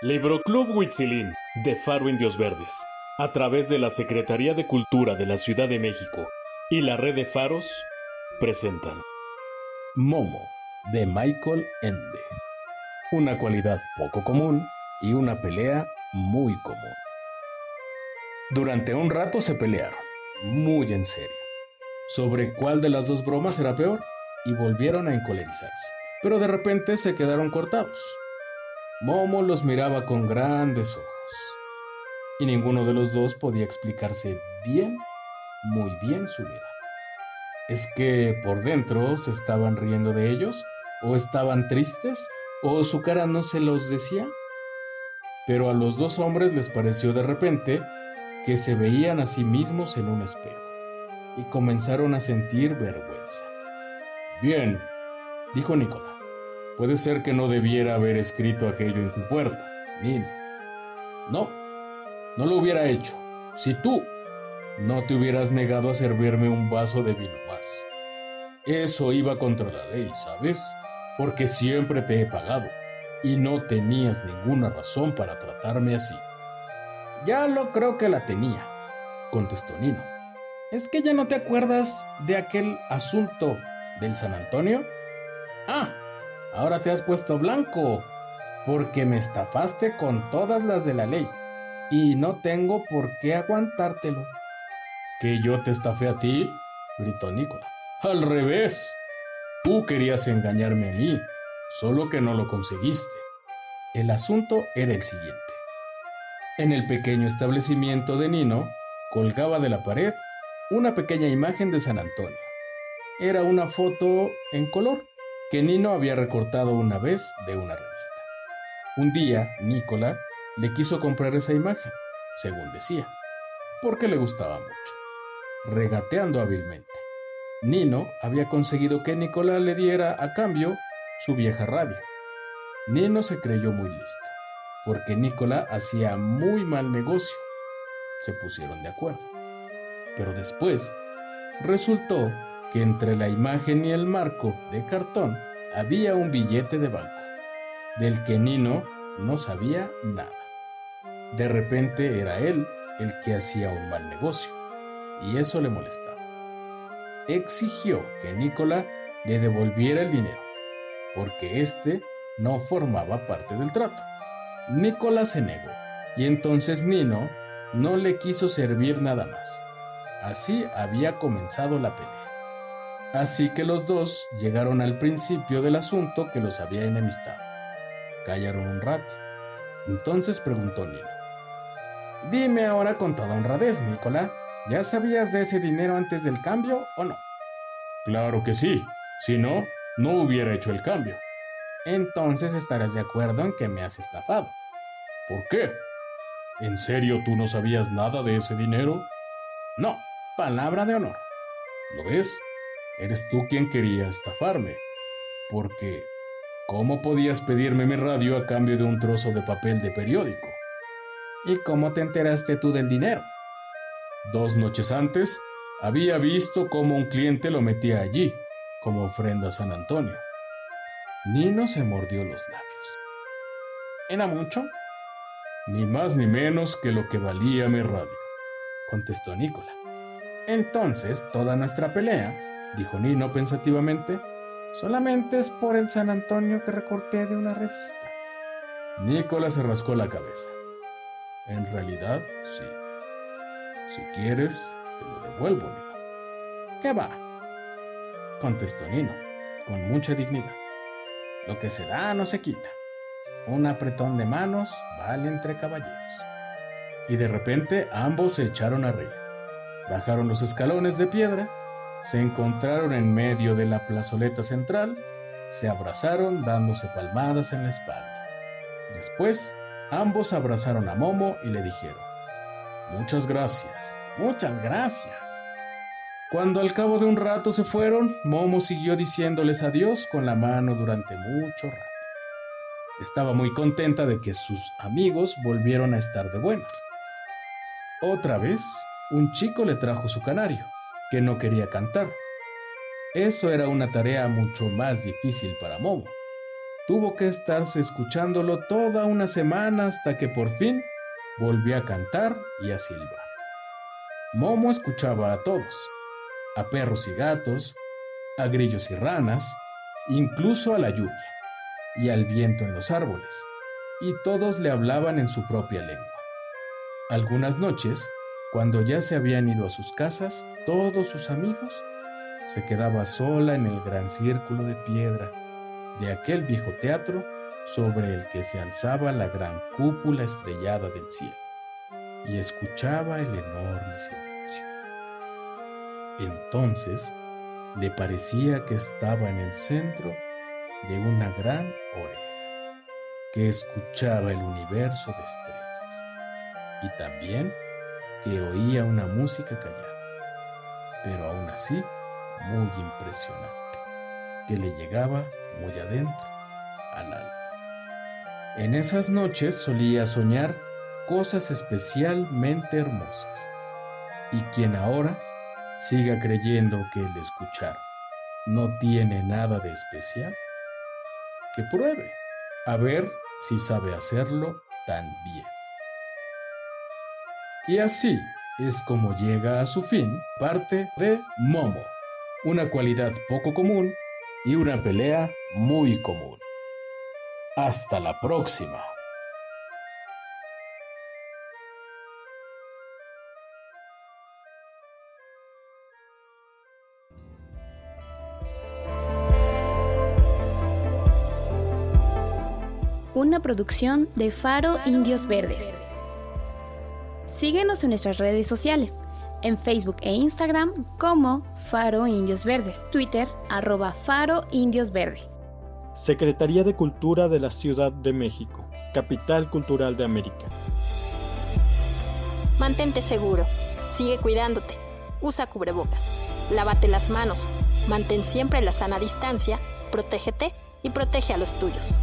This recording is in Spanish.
Club Huitzilín de Faro Indios Verdes, a través de la Secretaría de Cultura de la Ciudad de México y la Red de Faros, presentan Momo de Michael Ende. Una cualidad poco común y una pelea muy común. Durante un rato se pelearon, muy en serio, sobre cuál de las dos bromas era peor y volvieron a encolerizarse. Pero de repente se quedaron cortados. Momo los miraba con grandes ojos. Y ninguno de los dos podía explicarse bien, muy bien su mirada. ¿Es que por dentro se estaban riendo de ellos? ¿O estaban tristes? ¿O su cara no se los decía? Pero a los dos hombres les pareció de repente que se veían a sí mismos en un espejo y comenzaron a sentir vergüenza. Bien, dijo Nicolás. Puede ser que no debiera haber escrito aquello en tu puerta, Nino. No, no lo hubiera hecho. Si tú no te hubieras negado a servirme un vaso de vino más. Eso iba contra la ley, ¿sabes? Porque siempre te he pagado y no tenías ninguna razón para tratarme así. Ya lo creo que la tenía, contestó Nino. ¿Es que ya no te acuerdas de aquel asunto del San Antonio? Ah, Ahora te has puesto blanco, porque me estafaste con todas las de la ley, y no tengo por qué aguantártelo. ¿Que yo te estafé a ti? gritó Nicola. Al revés. Tú querías engañarme a mí, solo que no lo conseguiste. El asunto era el siguiente. En el pequeño establecimiento de Nino colgaba de la pared una pequeña imagen de San Antonio. Era una foto en color que Nino había recortado una vez de una revista. Un día, Nicola le quiso comprar esa imagen, según decía, porque le gustaba mucho, regateando hábilmente. Nino había conseguido que Nicola le diera a cambio su vieja radio. Nino se creyó muy listo, porque Nicola hacía muy mal negocio. Se pusieron de acuerdo. Pero después resultó que entre la imagen y el marco de cartón había un billete de banco, del que Nino no sabía nada. De repente era él el que hacía un mal negocio, y eso le molestaba. Exigió que Nicola le devolviera el dinero, porque éste no formaba parte del trato. Nicola se negó, y entonces Nino no le quiso servir nada más. Así había comenzado la pelea. Así que los dos llegaron al principio del asunto que los había enemistado. Callaron un rato. Entonces preguntó Nino. Dime ahora con toda honradez, Nicola, ¿ya sabías de ese dinero antes del cambio o no? Claro que sí. Si no, no hubiera hecho el cambio. Entonces estarás de acuerdo en que me has estafado. ¿Por qué? ¿En serio tú no sabías nada de ese dinero? No, palabra de honor. ¿Lo ves? Eres tú quien quería estafarme. Porque, ¿cómo podías pedirme mi radio a cambio de un trozo de papel de periódico? ¿Y cómo te enteraste tú del dinero? Dos noches antes, había visto cómo un cliente lo metía allí, como ofrenda a San Antonio. Nino se mordió los labios. ¿Era mucho? Ni más ni menos que lo que valía mi radio, contestó Nicola. Entonces, toda nuestra pelea dijo Nino pensativamente, solamente es por el San Antonio que recorté de una revista. Nicolás se rascó la cabeza. En realidad, sí. Si quieres, te lo devuelvo, Nino. ¿Qué va? contestó Nino, con mucha dignidad. Lo que se da no se quita. Un apretón de manos vale entre caballeros. Y de repente ambos se echaron a reír. Bajaron los escalones de piedra se encontraron en medio de la plazoleta central, se abrazaron dándose palmadas en la espalda. Después, ambos abrazaron a Momo y le dijeron, Muchas gracias, muchas gracias. Cuando al cabo de un rato se fueron, Momo siguió diciéndoles adiós con la mano durante mucho rato. Estaba muy contenta de que sus amigos volvieron a estar de buenas. Otra vez, un chico le trajo su canario que no quería cantar. Eso era una tarea mucho más difícil para Momo, tuvo que estarse escuchándolo toda una semana hasta que por fin volvió a cantar y a silbar. Momo escuchaba a todos, a perros y gatos, a grillos y ranas, incluso a la lluvia y al viento en los árboles, y todos le hablaban en su propia lengua. Algunas noches, cuando ya se habían ido a sus casas, todos sus amigos, se quedaba sola en el gran círculo de piedra de aquel viejo teatro sobre el que se alzaba la gran cúpula estrellada del cielo, y escuchaba el enorme silencio. Entonces le parecía que estaba en el centro de una gran oreja, que escuchaba el universo de estrellas, y también que oía una música callada, pero aún así muy impresionante, que le llegaba muy adentro al alma. En esas noches solía soñar cosas especialmente hermosas, y quien ahora siga creyendo que el escuchar no tiene nada de especial, que pruebe, a ver si sabe hacerlo tan bien. Y así es como llega a su fin parte de Momo, una cualidad poco común y una pelea muy común. Hasta la próxima. Una producción de Faro Indios Verdes. Síguenos en nuestras redes sociales en Facebook e Instagram como Faro Indios Verdes, Twitter arroba Faro Indios Verde. Secretaría de Cultura de la Ciudad de México, Capital Cultural de América. Mantente seguro, sigue cuidándote, usa cubrebocas, lávate las manos, mantén siempre la sana distancia, protégete y protege a los tuyos.